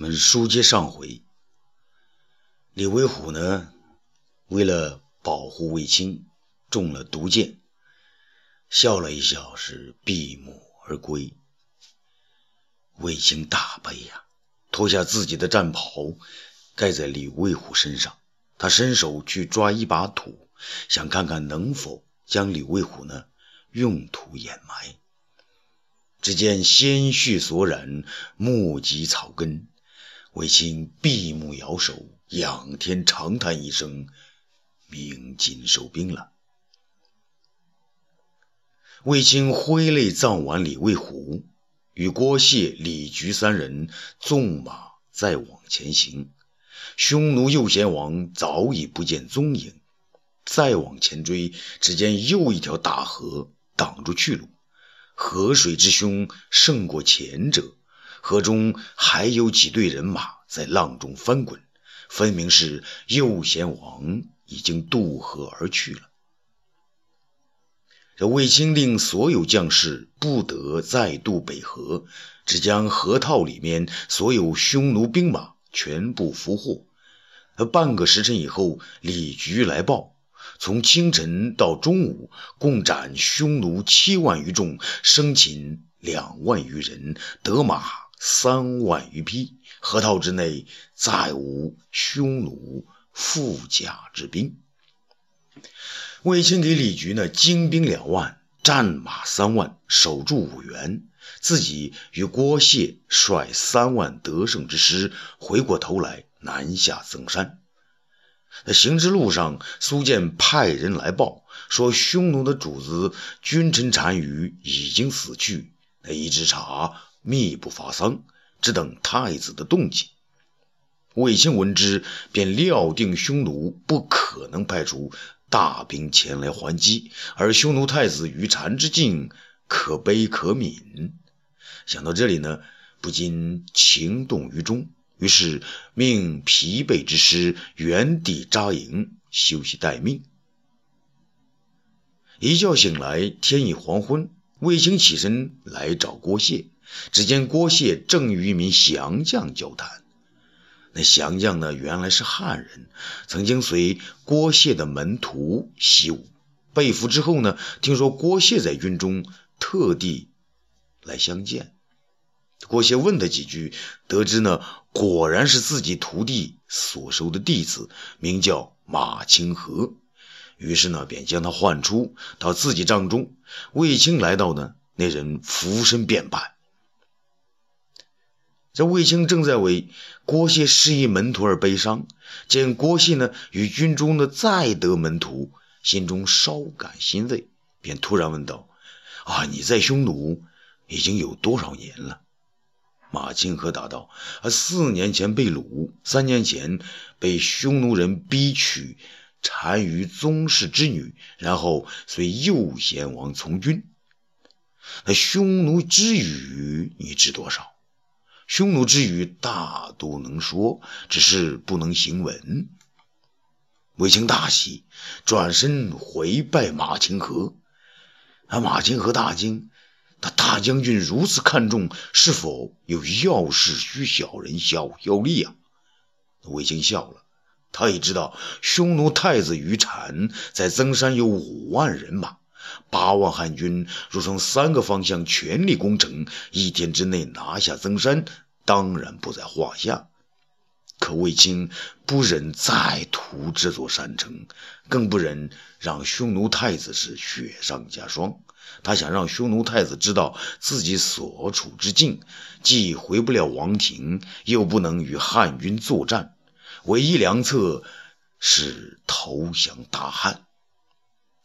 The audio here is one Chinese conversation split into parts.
我们书接上回，李威虎呢，为了保护卫青，中了毒箭，笑了一笑，是闭目而归。卫青大悲呀，脱下自己的战袍，盖在李卫虎身上。他伸手去抓一把土，想看看能否将李卫虎呢用土掩埋。只见鲜血所染，目及草根。卫青闭目摇手，仰天长叹一声：“鸣金收兵了。”卫青挥泪葬完李卫虎，与郭谢、李局三人纵马再往前行。匈奴右贤王早已不见踪影。再往前追，只见又一条大河挡住去路。河水之凶胜过前者，河中还有几队人马在浪中翻滚，分明是右贤王已经渡河而去了。这卫青令所有将士不得再渡北河，只将河套里面所有匈奴兵马全部俘获。半个时辰以后，李局来报。从清晨到中午，共斩匈奴七万余众，生擒两万余人，得马三万余匹。河套之内再无匈奴富甲之兵。卫青给李局呢精兵两万，战马三万，守住五原。自己与郭谢率三万得胜之师，回过头来南下增山。在行之路上，苏建派人来报说，匈奴的主子君臣单于已经死去。那一直查密不发丧，只等太子的动静。卫青闻之，便料定匈奴不可能派出大兵前来还击，而匈奴太子于禅之境可悲可悯。想到这里呢，不禁情动于中。于是命疲惫之师原地扎营休息待命。一觉醒来，天已黄昏。卫青起身来找郭谢，只见郭谢正与一名降将交谈。那降将呢，原来是汉人，曾经随郭谢的门徒习武。被俘之后呢，听说郭谢在军中，特地来相见。郭谢问他几句，得知呢，果然是自己徒弟所收的弟子，名叫马清河。于是呢，便将他唤出到自己帐中。卫青来到呢，那人俯身便拜。这卫青正在为郭谢失意门徒而悲伤，见郭谢呢与军中的再得门徒，心中稍感欣慰，便突然问道：“啊，你在匈奴已经有多少年了？”马清河答道：“啊，四年前被掳，三年前被匈奴人逼娶单于宗室之女，然后随右贤王从军。那匈奴之语你知多少？匈奴之语大都能说，只是不能行文。”卫青大喜，转身回拜马清河。啊，马清河大惊。他大将军如此看重，是否有要事需小人效效力啊？卫青笑了，他也知道匈奴太子于禅在增山有五万人马，八万汉军若从三个方向全力攻城，一天之内拿下增山，当然不在话下。可卫青不忍再屠这座山城，更不忍让匈奴太子是雪上加霜。他想让匈奴太子知道自己所处之境，既回不了王庭，又不能与汉军作战，唯一良策是投降大汉。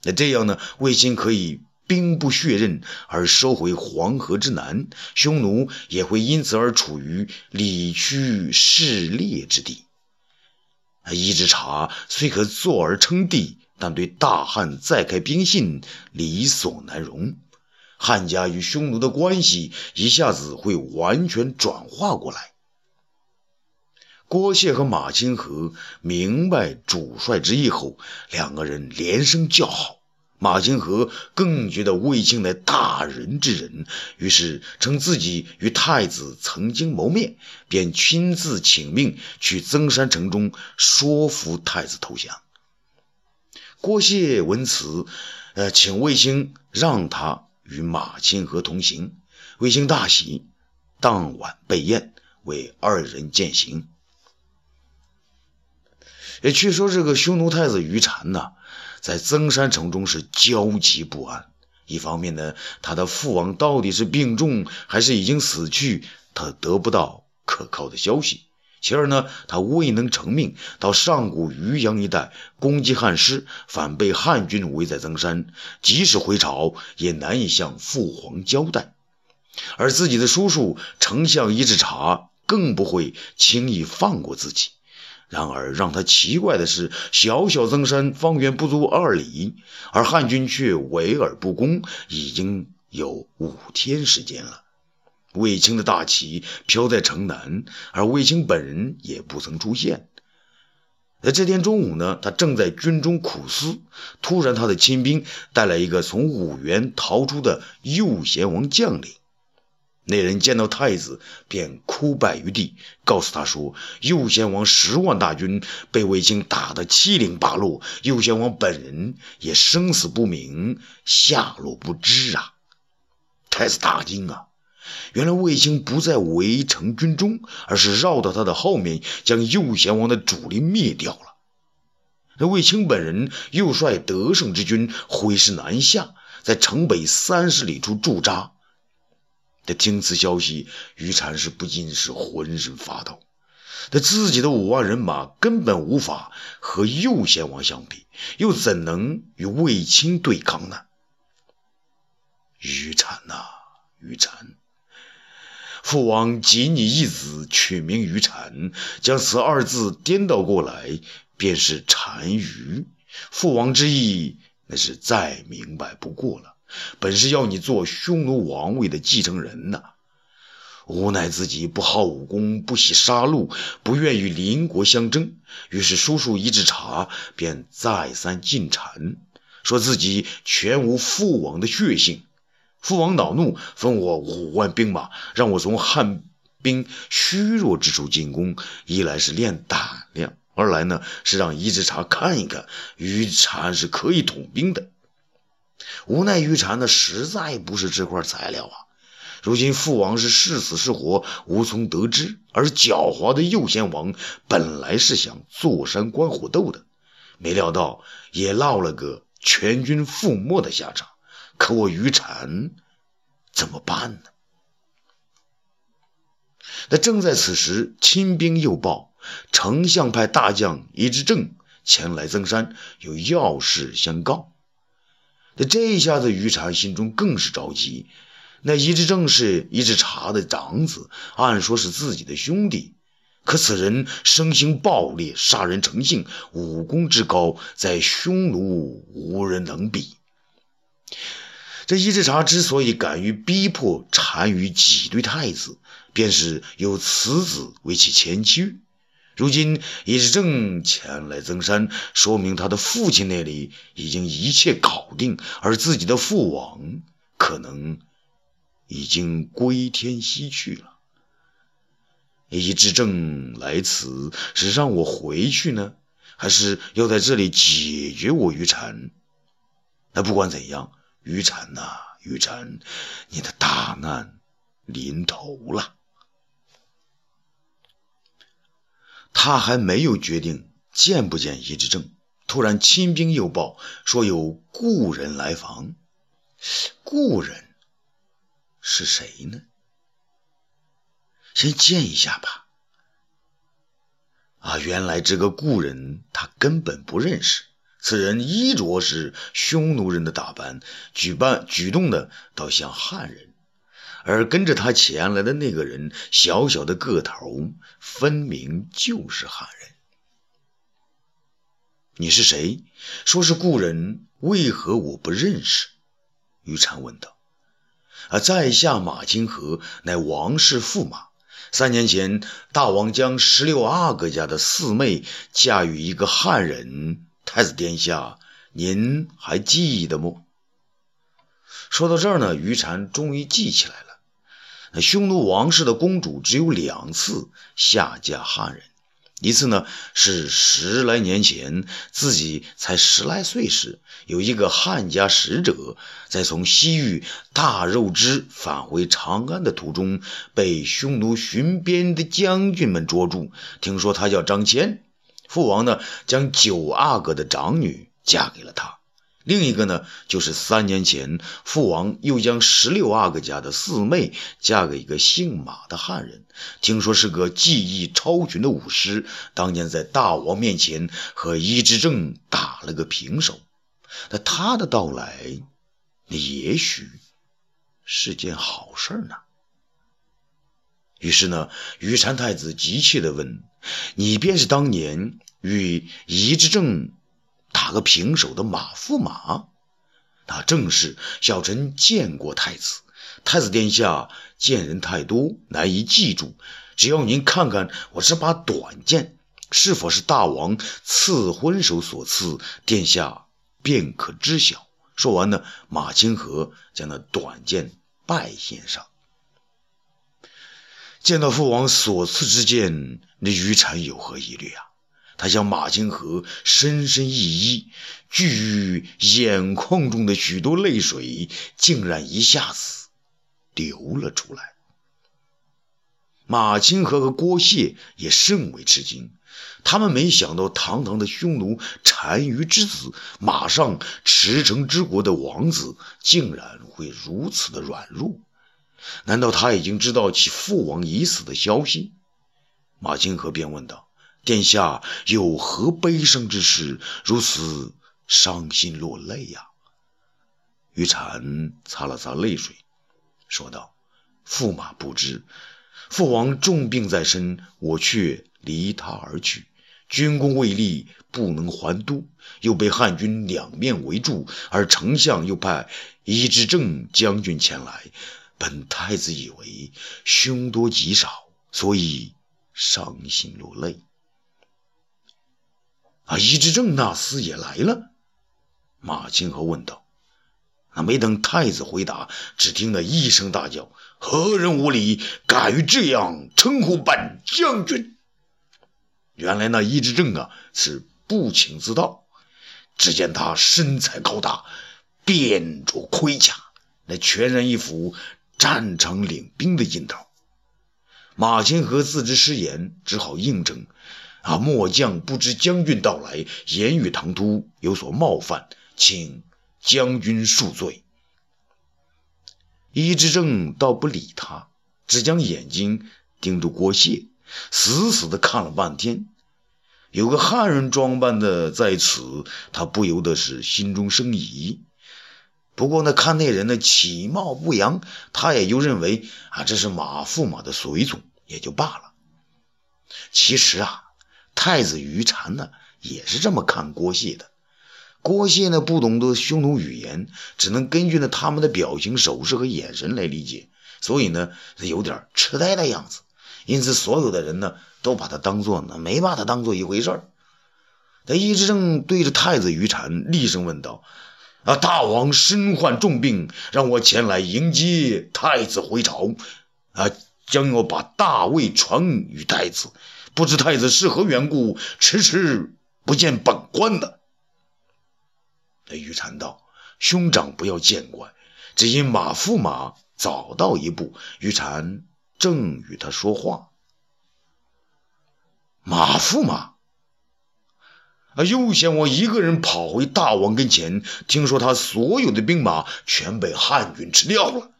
那这样呢？卫青可以兵不血刃而收回黄河之南，匈奴也会因此而处于理屈势劣之地。一之茶虽可坐而称帝。但对大汉再开兵信理所难容，汉家与匈奴的关系一下子会完全转化过来。郭谢和马清河明白主帅之意后，两个人连声叫好。马清河更觉得卫青乃大人之人，于是称自己与太子曾经谋面，便亲自请命去增山城中说服太子投降。郭谢闻此，呃，请卫青让他与马清河同行。卫青大喜，当晚备宴，为二人饯行。也据说这个匈奴太子于禅呐。在增山城中是焦急不安。一方面呢，他的父王到底是病重还是已经死去，他得不到可靠的消息；其二呢，他未能成命，到上古渔阳一带攻击汉师，反被汉军围在增山，即使回朝也难以向父皇交代。而自己的叔叔丞相伊稚茶更不会轻易放过自己。然而，让他奇怪的是，小小增山方圆不足二里，而汉军却围而不攻，已经有五天时间了。卫青的大旗飘在城南，而卫青本人也不曾出现。在这天中午呢，他正在军中苦思，突然，他的亲兵带来一个从五原逃出的右贤王将领。那人见到太子，便哭拜于地，告诉他说：“右贤王十万大军被卫青打得七零八落，右贤王本人也生死不明，下落不知啊！”太子大惊啊！原来卫青不在围城军中，而是绕到他的后面，将右贤王的主力灭掉了。那卫青本人又率得胜之军挥师南下，在城北三十里处驻扎。他听此消息，于禅是不禁是浑身发抖。他自己的五万人马根本无法和右贤王相比，又怎能与卫青对抗呢？于禅呐，于禅，父王给你一子，取名于禅，将此二字颠倒过来，便是单于。父王之意，那是再明白不过了。本是要你做匈奴王位的继承人呐，无奈自己不好武功，不喜杀戮，不愿与邻国相争，于是叔叔一制茶便再三进谗，说自己全无父王的血性。父王恼怒，分我五万兵马，让我从汉兵虚弱之处进攻，一来是练胆量，二来呢是让一制茶看一看于禅是可以统兵的。无奈于禅呢，实在不是这块材料啊！如今父王是是死是活，无从得知。而狡猾的右贤王本来是想坐山观虎斗的，没料到也落了个全军覆没的下场。可我于禅怎么办呢？那正在此时，亲兵又报，丞相派大将伊之正前来增山，有要事相告。那这一下子，于禅心中更是着急。那一直正是一直茶的长子，按说是自己的兄弟，可此人生性暴烈，杀人成性，武功之高，在匈奴无人能比。这一直茶之所以敢于逼迫单于挤兑太子，便是有此子为其前驱。如今一直正前来增山，说明他的父亲那里已经一切搞定，而自己的父王可能已经归天西去了。一直正来此是让我回去呢，还是要在这里解决我于禅？那不管怎样，于禅呐，于禅，你的大难临头了。他还没有决定见不见伊之正，突然亲兵又报说有故人来访。故人是谁呢？先见一下吧。啊，原来这个故人他根本不认识。此人衣着是匈奴人的打扮，举办举动的倒像汉人。而跟着他前来的那个人，小小的个头，分明就是汉人。你是谁？说是故人，为何我不认识？于禅问道。啊，在下马金河，乃王氏驸马。三年前，大王将十六阿哥家的四妹嫁与一个汉人，太子殿下您还记得不？说到这儿呢，于禅终于记起来了。那匈奴王室的公主只有两次下嫁汉人，一次呢是十来年前，自己才十来岁时，有一个汉家使者在从西域大肉支返回长安的途中，被匈奴巡边的将军们捉住。听说他叫张骞，父王呢将九阿哥的长女嫁给了他。另一个呢，就是三年前，父王又将十六阿哥家的四妹嫁给一个姓马的汉人，听说是个技艺超群的武师，当年在大王面前和伊之正打了个平手。那他的到来，也许是件好事呢。于是呢，于禅太子急切地问：“你便是当年与伊之正？”打个平手的马驸马，那正是小臣见过太子。太子殿下见人太多，难以记住。只要您看看我这把短剑，是否是大王赐婚手所赐，殿下便可知晓。说完呢，马清河将那短剑拜献上。见到父王所赐之剑，那余禅有何疑虑啊？他向马清河深深一揖，巨于眼眶中的许多泪水竟然一下子流了出来。马清河和郭谢也甚为吃惊，他们没想到堂堂的匈奴单于之子，马上驰骋之国的王子，竟然会如此的软弱。难道他已经知道其父王已死的消息？马清河便问道。殿下有何悲伤之事，如此伤心落泪呀？于禅擦了擦泪水，说道：“驸马不知，父王重病在身，我却离他而去，军功未立，不能还都，又被汉军两面围住，而丞相又派伊之正将军前来。本太子以为凶多吉少，所以伤心落泪。”啊！伊之正那厮也来了。马清河问道。那没等太子回答，只听得一声大叫：“何人无礼，敢于这样称呼本将军？”原来那伊之正啊，是不请自到。只见他身材高大，便着盔甲，那全然一副战场领兵的劲头。马清河自知失言，只好应承。啊！末将不知将军到来，言语唐突，有所冒犯，请将军恕罪。伊之正倒不理他，只将眼睛盯住郭谢，死死地看了半天。有个汉人装扮的在此，他不由得是心中生疑。不过呢，看那人的其貌不扬，他也就认为啊，这是马驸马的随从，也就罢了。其实啊。太子于禅呢，也是这么看郭谢的。郭谢呢，不懂得匈奴语言，只能根据呢他们的表情、手势和眼神来理解，所以呢，他有点痴呆的样子。因此，所有的人呢，都把他当做呢，没把他当做一回事儿。他一直正对着太子于禅厉声问道：“啊，大王身患重病，让我前来迎接太子回朝，啊，将要把大位传与太子。”不知太子是何缘故，迟迟不见本官呢？那玉禅道：“兄长不要见怪，只因马驸马早到一步，玉禅正与他说话。”马驸马啊，又嫌我一个人跑回大王跟前，听说他所有的兵马全被汉军吃掉了，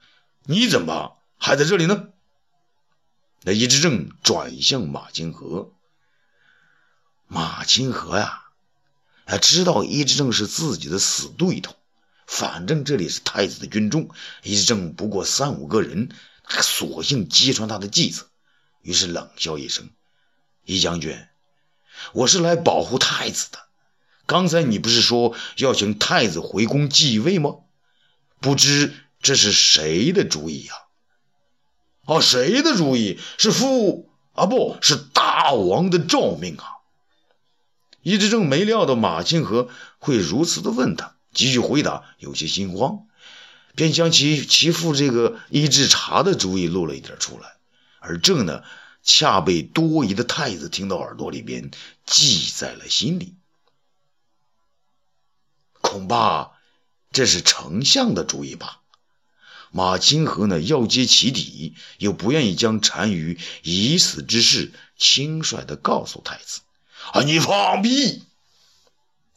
你怎么还在这里呢？那伊之正转向马金河，马金河呀，他知道伊之正是自己的死对头，反正这里是太子的军中，伊之正不过三五个人，他索性揭穿他的计策。于是冷笑一声：“伊将军，我是来保护太子的。刚才你不是说要请太子回宫继位吗？不知这是谁的主意呀？”啊，哦谁的主意？是父啊，不是大王的诏命啊！易之正没料到马清河会如此的问他，几句回答有些心慌，便将其其父这个医治茶的主意露了一点出来，而正呢，恰被多疑的太子听到耳朵里边，记在了心里。恐怕这是丞相的主意吧？马清河呢，要揭其底，又不愿意将单于已死之事轻率地告诉太子。啊，你放屁！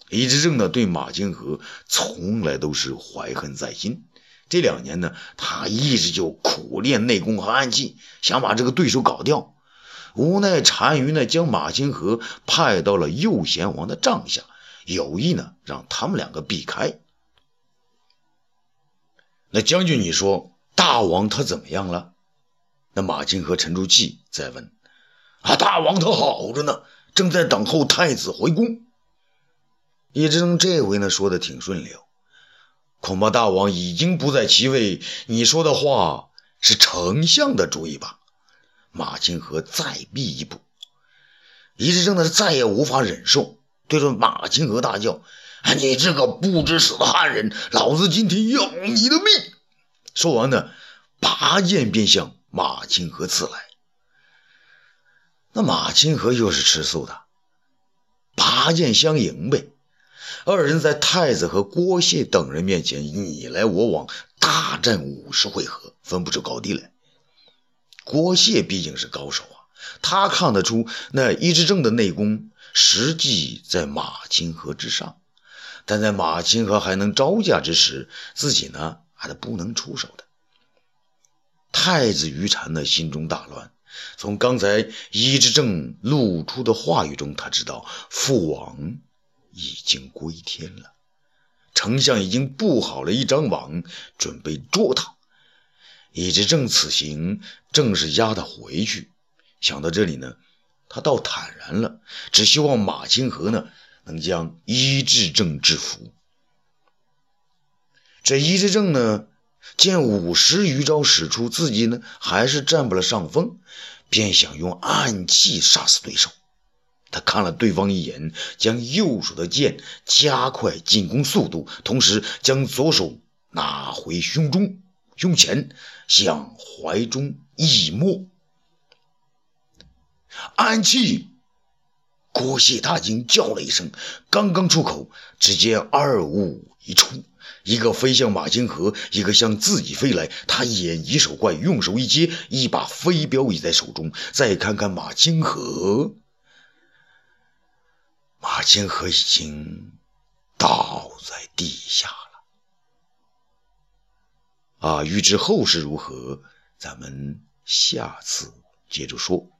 李之正呢，对马清河从来都是怀恨在心。这两年呢，他一直就苦练内功和暗器，想把这个对手搞掉。无奈单于呢，将马清河派到了右贤王的帐下，有意呢，让他们两个避开。那将军，你说大王他怎么样了？那马金和沉住气再问：“啊，大王他好着呢，正在等候太子回宫。”叶之正这回呢说的挺顺溜，恐怕大王已经不在其位。你说的话是丞相的主意吧？马金河再避一步，叶之正呢是再也无法忍受，对着马金河大叫。你这个不知死的汉人，老子今天要你的命！说完呢，拔剑便向马清河刺来。那马清河又是吃素的，拔剑相迎呗。二人在太子和郭谢等人面前你来我往，大战五十回合，分不出高低来。郭谢毕竟是高手啊，他看得出那伊之正的内功实际在马清河之上。但在马清河还能招架之时，自己呢还是不能出手的。太子于禅呢心中大乱，从刚才伊之正露出的话语中，他知道父王已经归天了，丞相已经布好了一张网，准备捉他。伊之正此行正是押他回去。想到这里呢，他倒坦然了，只希望马清河呢。能将医治正制服。这医治正呢，见五十余招使出，自己呢还是占不了上风，便想用暗器杀死对手。他看了对方一眼，将右手的剑加快进攻速度，同时将左手拿回胸中、胸前，向怀中一摸，暗器。郭谢大惊，叫了一声，刚刚出口，只见二物一出，一个飞向马金河，一个向自己飞来。他眼疾手快，用手一接，一把飞镖已在手中。再看看马金河，马金河已经倒在地下了。啊，欲知后事如何，咱们下次接着说。